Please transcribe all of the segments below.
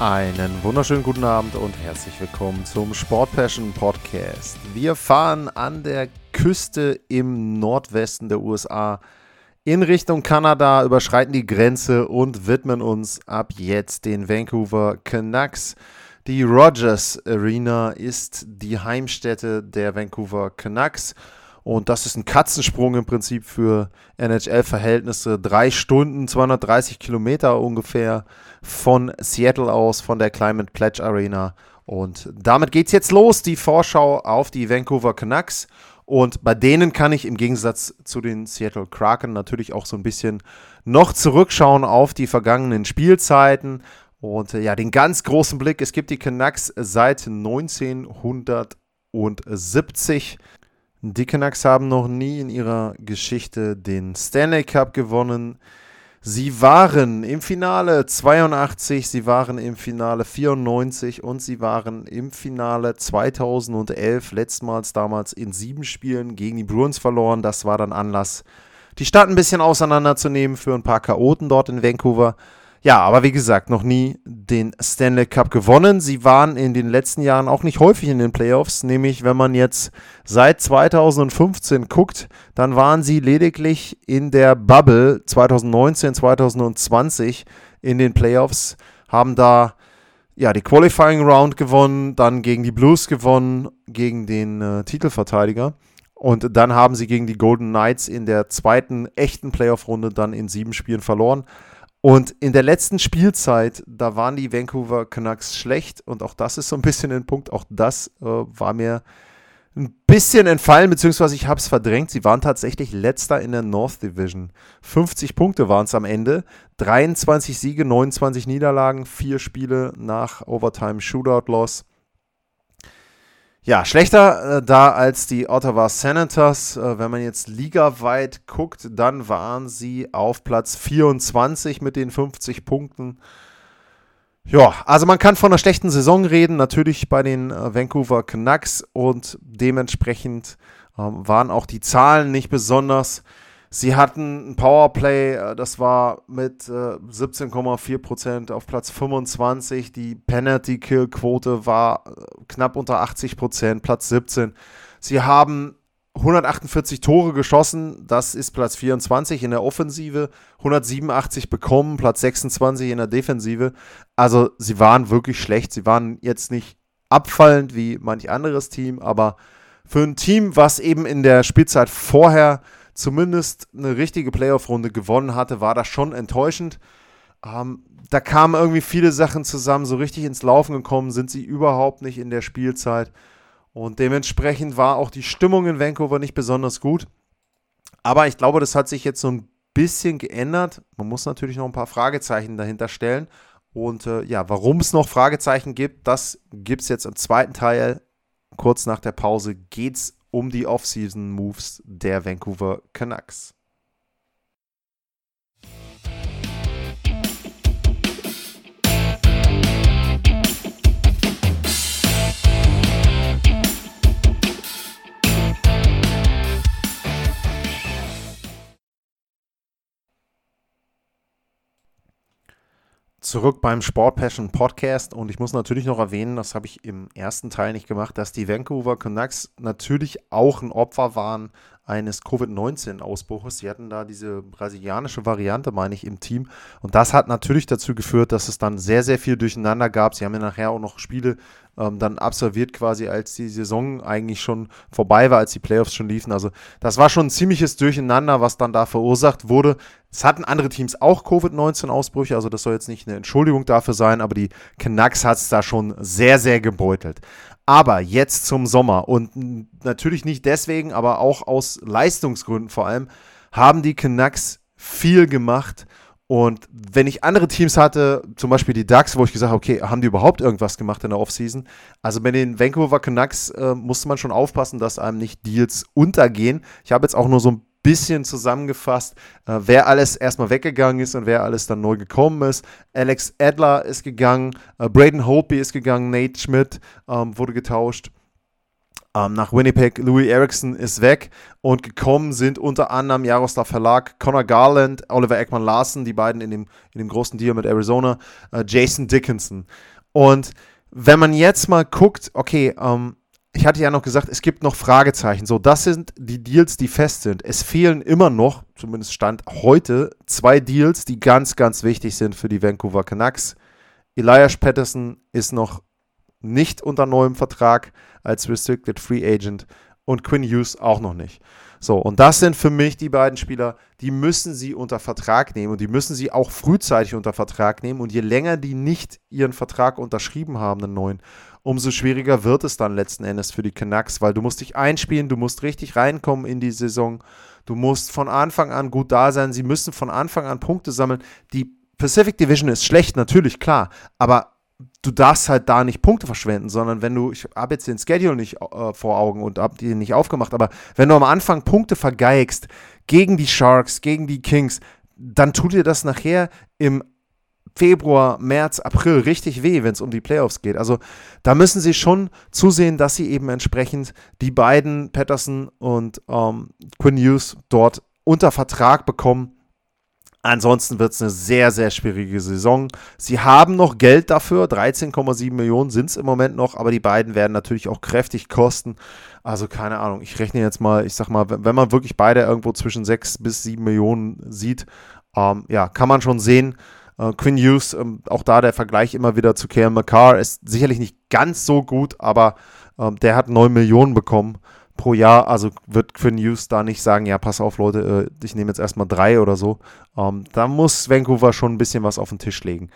Einen wunderschönen guten Abend und herzlich willkommen zum Sport Passion Podcast. Wir fahren an der Küste im Nordwesten der USA in Richtung Kanada, überschreiten die Grenze und widmen uns ab jetzt den Vancouver Canucks. Die Rogers Arena ist die Heimstätte der Vancouver Canucks. Und das ist ein Katzensprung im Prinzip für NHL-Verhältnisse. Drei Stunden, 230 Kilometer ungefähr von Seattle aus, von der Climate Pledge Arena. Und damit geht's jetzt los, die Vorschau auf die Vancouver Canucks. Und bei denen kann ich im Gegensatz zu den Seattle Kraken natürlich auch so ein bisschen noch zurückschauen auf die vergangenen Spielzeiten. Und äh, ja, den ganz großen Blick, es gibt die Canucks seit 1970. Die Canucks haben noch nie in ihrer Geschichte den Stanley Cup gewonnen. Sie waren im Finale 82, sie waren im Finale 94 und sie waren im Finale 2011, letztmals damals in sieben Spielen gegen die Bruins verloren. Das war dann Anlass, die Stadt ein bisschen auseinanderzunehmen für ein paar Chaoten dort in Vancouver. Ja, aber wie gesagt, noch nie den Stanley Cup gewonnen. Sie waren in den letzten Jahren auch nicht häufig in den Playoffs, nämlich wenn man jetzt seit 2015 guckt, dann waren sie lediglich in der Bubble 2019, 2020 in den Playoffs, haben da ja die Qualifying Round gewonnen, dann gegen die Blues gewonnen, gegen den äh, Titelverteidiger. Und dann haben sie gegen die Golden Knights in der zweiten echten Playoff-Runde dann in sieben Spielen verloren. Und in der letzten Spielzeit, da waren die Vancouver Canucks schlecht und auch das ist so ein bisschen ein Punkt. Auch das äh, war mir ein bisschen entfallen, beziehungsweise ich habe es verdrängt. Sie waren tatsächlich letzter in der North Division. 50 Punkte waren es am Ende. 23 Siege, 29 Niederlagen, vier Spiele nach Overtime Shootout Loss. Ja, schlechter äh, da als die Ottawa Senators. Äh, wenn man jetzt ligaweit guckt, dann waren sie auf Platz 24 mit den 50 Punkten. Ja, also man kann von einer schlechten Saison reden, natürlich bei den äh, Vancouver Canucks und dementsprechend ähm, waren auch die Zahlen nicht besonders. Sie hatten ein Powerplay, äh, das war mit äh, 17,4% auf Platz 25. Die Penalty-Kill-Quote war äh, knapp unter 80%, Platz 17. Sie haben 148 Tore geschossen, das ist Platz 24 in der Offensive, 187 bekommen, Platz 26 in der Defensive. Also sie waren wirklich schlecht. Sie waren jetzt nicht abfallend wie manch anderes Team, aber für ein Team, was eben in der Spielzeit vorher zumindest eine richtige Playoff-Runde gewonnen hatte, war das schon enttäuschend. Ähm, da kamen irgendwie viele Sachen zusammen, so richtig ins Laufen gekommen sind sie überhaupt nicht in der Spielzeit. Und dementsprechend war auch die Stimmung in Vancouver nicht besonders gut. Aber ich glaube, das hat sich jetzt so ein bisschen geändert. Man muss natürlich noch ein paar Fragezeichen dahinter stellen. Und äh, ja, warum es noch Fragezeichen gibt, das gibt es jetzt im zweiten Teil. Kurz nach der Pause geht es um die Offseason-Moves der Vancouver Canucks. Zurück beim Sport Passion Podcast und ich muss natürlich noch erwähnen, das habe ich im ersten Teil nicht gemacht, dass die Vancouver Canucks natürlich auch ein Opfer waren eines Covid-19-Ausbruches. Sie hatten da diese brasilianische Variante, meine ich, im Team. Und das hat natürlich dazu geführt, dass es dann sehr, sehr viel durcheinander gab. Sie haben ja nachher auch noch Spiele ähm, dann absolviert, quasi als die Saison eigentlich schon vorbei war, als die Playoffs schon liefen. Also das war schon ein ziemliches Durcheinander, was dann da verursacht wurde. Es hatten andere Teams auch Covid-19-Ausbrüche, also das soll jetzt nicht eine Entschuldigung dafür sein, aber die Canucks hat es da schon sehr, sehr gebeutelt. Aber jetzt zum Sommer und natürlich nicht deswegen, aber auch aus Leistungsgründen vor allem, haben die Canucks viel gemacht Und wenn ich andere Teams hatte, zum Beispiel die Ducks, wo ich gesagt habe, okay, haben die überhaupt irgendwas gemacht in der Offseason? Also bei den Vancouver Canucks äh, musste man schon aufpassen, dass einem nicht Deals untergehen. Ich habe jetzt auch nur so ein bisschen zusammengefasst, äh, wer alles erstmal weggegangen ist und wer alles dann neu gekommen ist. Alex Adler ist gegangen, äh, Braden Holtby ist gegangen, Nate Schmidt ähm, wurde getauscht. Ähm, nach Winnipeg, Louis Erickson ist weg und gekommen sind unter anderem Jaroslav Verlag, Connor Garland, Oliver Ekman Larsen, die beiden in dem, in dem großen Deal mit Arizona, äh, Jason Dickinson. Und wenn man jetzt mal guckt, okay, ähm, ich hatte ja noch gesagt, es gibt noch Fragezeichen. So, das sind die Deals, die fest sind. Es fehlen immer noch, zumindest Stand heute, zwei Deals, die ganz, ganz wichtig sind für die Vancouver Canucks. Elias Patterson ist noch nicht unter neuem Vertrag als Restricted Free Agent und Quinn Hughes auch noch nicht. So, und das sind für mich die beiden Spieler, die müssen sie unter Vertrag nehmen und die müssen sie auch frühzeitig unter Vertrag nehmen. Und je länger die nicht ihren Vertrag unterschrieben haben, einen neuen, umso schwieriger wird es dann letzten Endes für die Canucks, weil du musst dich einspielen, du musst richtig reinkommen in die Saison, du musst von Anfang an gut da sein, sie müssen von Anfang an Punkte sammeln. Die Pacific Division ist schlecht, natürlich, klar, aber du darfst halt da nicht Punkte verschwenden, sondern wenn du, ich habe jetzt den Schedule nicht äh, vor Augen und habe den nicht aufgemacht, aber wenn du am Anfang Punkte vergeigst gegen die Sharks, gegen die Kings, dann tut dir das nachher im Februar, März, April richtig weh, wenn es um die Playoffs geht. Also da müssen sie schon zusehen, dass sie eben entsprechend die beiden, Patterson und ähm, Quinn Hughes, dort unter Vertrag bekommen Ansonsten wird es eine sehr, sehr schwierige Saison. Sie haben noch Geld dafür, 13,7 Millionen sind es im Moment noch, aber die beiden werden natürlich auch kräftig kosten. Also keine Ahnung, ich rechne jetzt mal, ich sag mal, wenn man wirklich beide irgendwo zwischen 6 bis 7 Millionen sieht, ähm, ja, kann man schon sehen. Äh, Quinn Hughes, ähm, auch da der Vergleich immer wieder zu Karen McCarr, ist sicherlich nicht ganz so gut, aber ähm, der hat 9 Millionen bekommen pro Jahr. Also wird Quinn Hughes da nicht sagen, ja, pass auf, Leute, äh, ich nehme jetzt erstmal drei oder so. Ähm, da muss Vancouver schon ein bisschen was auf den Tisch legen.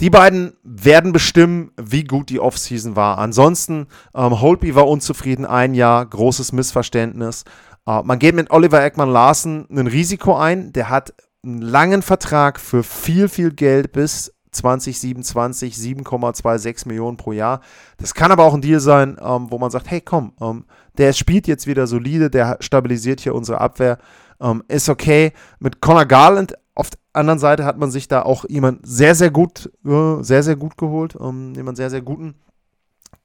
Die beiden werden bestimmen, wie gut die Offseason war. Ansonsten, ähm, Holtby war unzufrieden, ein Jahr, großes Missverständnis. Äh, man geht mit Oliver Eckmann Larsen ein Risiko ein. Der hat einen langen Vertrag für viel, viel Geld bis 2027, 7,26 Millionen pro Jahr. Das kann aber auch ein Deal sein, ähm, wo man sagt, hey komm, ähm, der spielt jetzt wieder solide, der stabilisiert hier unsere Abwehr, ähm, ist okay. Mit Conor Garland auf der anderen Seite hat man sich da auch jemand sehr, sehr gut, äh, sehr, sehr gut geholt, ähm, jemand sehr, sehr guten,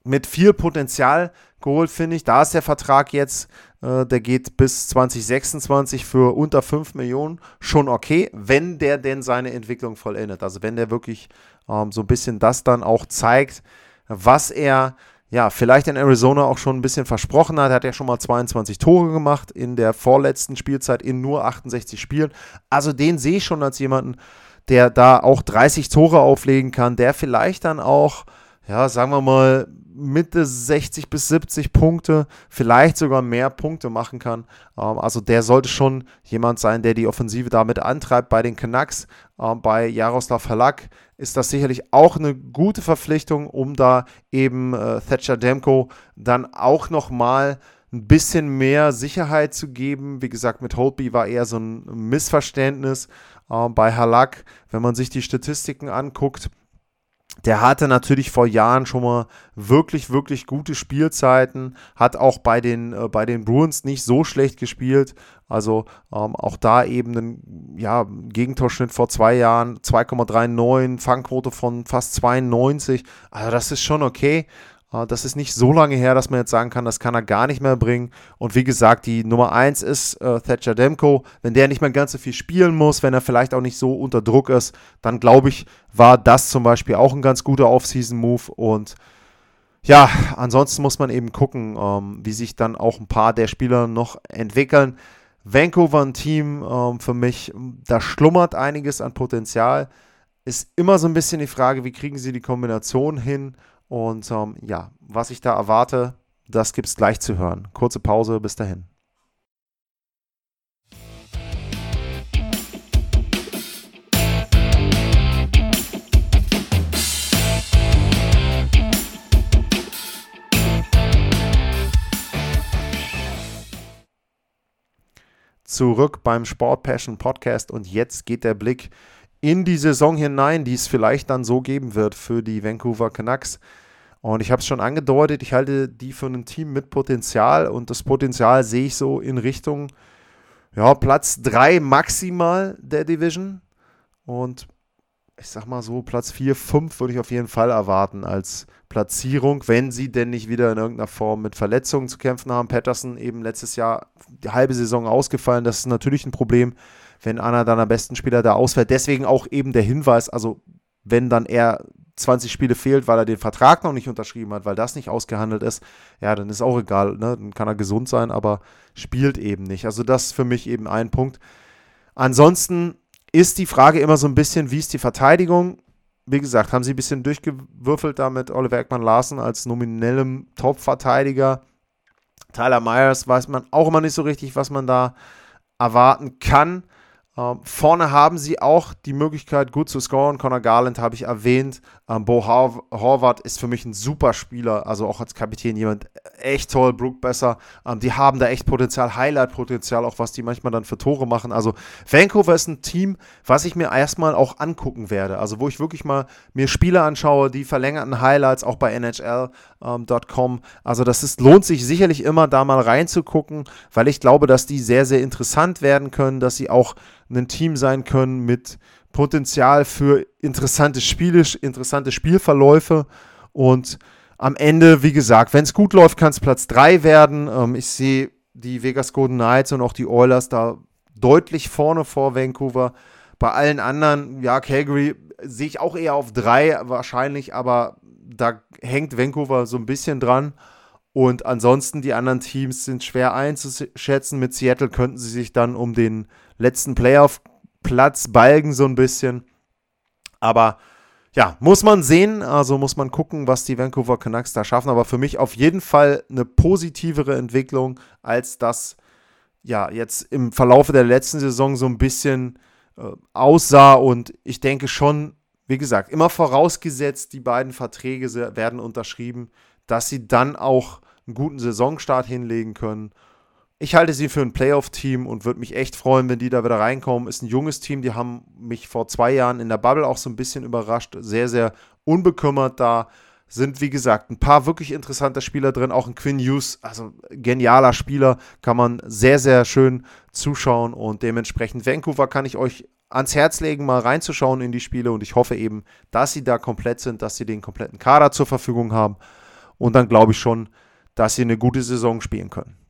mit viel Potenzial geholt, finde ich. Da ist der Vertrag jetzt, äh, der geht bis 2026 für unter 5 Millionen schon okay, wenn der denn seine Entwicklung vollendet. Also wenn der wirklich ähm, so ein bisschen das dann auch zeigt, was er ja, vielleicht in Arizona auch schon ein bisschen versprochen hat. Er hat ja schon mal 22 Tore gemacht in der vorletzten Spielzeit in nur 68 Spielen. Also den sehe ich schon als jemanden, der da auch 30 Tore auflegen kann, der vielleicht dann auch, ja, sagen wir mal, Mitte 60 bis 70 Punkte, vielleicht sogar mehr Punkte machen kann. Ähm, also der sollte schon jemand sein, der die Offensive damit antreibt. Bei den Canucks, ähm, bei Jaroslav Halak ist das sicherlich auch eine gute Verpflichtung, um da eben äh, Thatcher Demko dann auch nochmal ein bisschen mehr Sicherheit zu geben. Wie gesagt, mit Holtby war eher so ein Missverständnis. Äh, bei Halak, wenn man sich die Statistiken anguckt, der hatte natürlich vor Jahren schon mal wirklich, wirklich gute Spielzeiten, hat auch bei den, äh, bei den Bruins nicht so schlecht gespielt. Also ähm, auch da eben ein ja, Gegentorschnitt vor zwei Jahren, 2,39, Fangquote von fast 92. Also das ist schon okay. Äh, das ist nicht so lange her, dass man jetzt sagen kann, das kann er gar nicht mehr bringen. Und wie gesagt, die Nummer 1 ist äh, Thatcher Demko. Wenn der nicht mehr ganz so viel spielen muss, wenn er vielleicht auch nicht so unter Druck ist, dann glaube ich, war das zum Beispiel auch ein ganz guter Off-Season-Move. Und ja, ansonsten muss man eben gucken, ähm, wie sich dann auch ein paar der Spieler noch entwickeln. Vancouver ein Team ähm, für mich, da schlummert einiges an Potenzial. Ist immer so ein bisschen die Frage, wie kriegen sie die Kombination hin und ähm, ja, was ich da erwarte, das gibt es gleich zu hören. Kurze Pause, bis dahin. Zurück beim Sport Passion Podcast und jetzt geht der Blick in die Saison hinein, die es vielleicht dann so geben wird für die Vancouver Canucks. Und ich habe es schon angedeutet, ich halte die für ein Team mit Potenzial und das Potenzial sehe ich so in Richtung ja, Platz 3 maximal der Division. Und ich sag mal so, Platz 4, 5 würde ich auf jeden Fall erwarten als Platzierung, wenn sie denn nicht wieder in irgendeiner Form mit Verletzungen zu kämpfen haben. Patterson eben letztes Jahr die halbe Saison ausgefallen. Das ist natürlich ein Problem, wenn einer deiner besten Spieler da ausfällt. Deswegen auch eben der Hinweis, also wenn dann er 20 Spiele fehlt, weil er den Vertrag noch nicht unterschrieben hat, weil das nicht ausgehandelt ist, ja, dann ist auch egal, ne? dann kann er gesund sein, aber spielt eben nicht. Also das ist für mich eben ein Punkt. Ansonsten ist die Frage immer so ein bisschen, wie ist die Verteidigung? Wie gesagt, haben sie ein bisschen durchgewürfelt da mit Oliver Ekman Larsen als nominellem Top-Verteidiger. Tyler Myers weiß man auch immer nicht so richtig, was man da erwarten kann. Ähm, vorne haben sie auch die Möglichkeit, gut zu scoren. Conor Garland habe ich erwähnt. Ähm, Bo Hor Horvath ist für mich ein super Spieler, also auch als Kapitän jemand echt toll. Brooke besser. Ähm, die haben da echt Potenzial, Highlight-Potenzial, auch was die manchmal dann für Tore machen. Also Vancouver ist ein Team, was ich mir erstmal auch angucken werde. Also wo ich wirklich mal mir Spiele anschaue, die verlängerten Highlights auch bei NHL.com. Ähm, also das ist, lohnt sich sicherlich immer, da mal reinzugucken, weil ich glaube, dass die sehr, sehr interessant werden können, dass sie auch ein Team sein können mit Potenzial für interessante Spiele, interessante Spielverläufe und am Ende, wie gesagt, wenn es gut läuft, kann es Platz 3 werden. Ähm, ich sehe die Vegas Golden Knights und auch die Oilers da deutlich vorne vor Vancouver. Bei allen anderen, ja, Calgary sehe ich auch eher auf 3 wahrscheinlich, aber da hängt Vancouver so ein bisschen dran. Und ansonsten, die anderen Teams sind schwer einzuschätzen. Mit Seattle könnten sie sich dann um den letzten Playoff-Platz balgen, so ein bisschen. Aber ja, muss man sehen. Also muss man gucken, was die Vancouver Canucks da schaffen. Aber für mich auf jeden Fall eine positivere Entwicklung, als das ja jetzt im Verlaufe der letzten Saison so ein bisschen äh, aussah. Und ich denke schon, wie gesagt, immer vorausgesetzt, die beiden Verträge werden unterschrieben, dass sie dann auch einen guten Saisonstart hinlegen können. Ich halte sie für ein Playoff-Team und würde mich echt freuen, wenn die da wieder reinkommen. Ist ein junges Team, die haben mich vor zwei Jahren in der Bubble auch so ein bisschen überrascht. Sehr, sehr unbekümmert da. Sind, wie gesagt, ein paar wirklich interessante Spieler drin. Auch ein Quinn Hughes, also genialer Spieler, kann man sehr, sehr schön zuschauen. Und dementsprechend Vancouver kann ich euch ans Herz legen, mal reinzuschauen in die Spiele. Und ich hoffe eben, dass sie da komplett sind, dass sie den kompletten Kader zur Verfügung haben. Und dann glaube ich schon, dass sie eine gute Saison spielen können.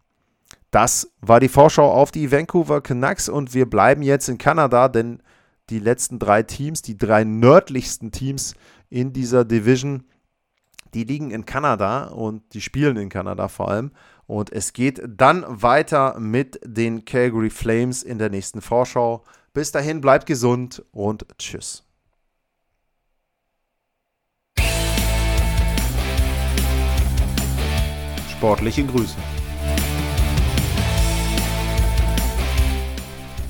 Das war die Vorschau auf die Vancouver Canucks und wir bleiben jetzt in Kanada, denn die letzten drei Teams, die drei nördlichsten Teams in dieser Division, die liegen in Kanada und die spielen in Kanada vor allem. Und es geht dann weiter mit den Calgary Flames in der nächsten Vorschau. Bis dahin, bleibt gesund und tschüss. Sportliche Grüße.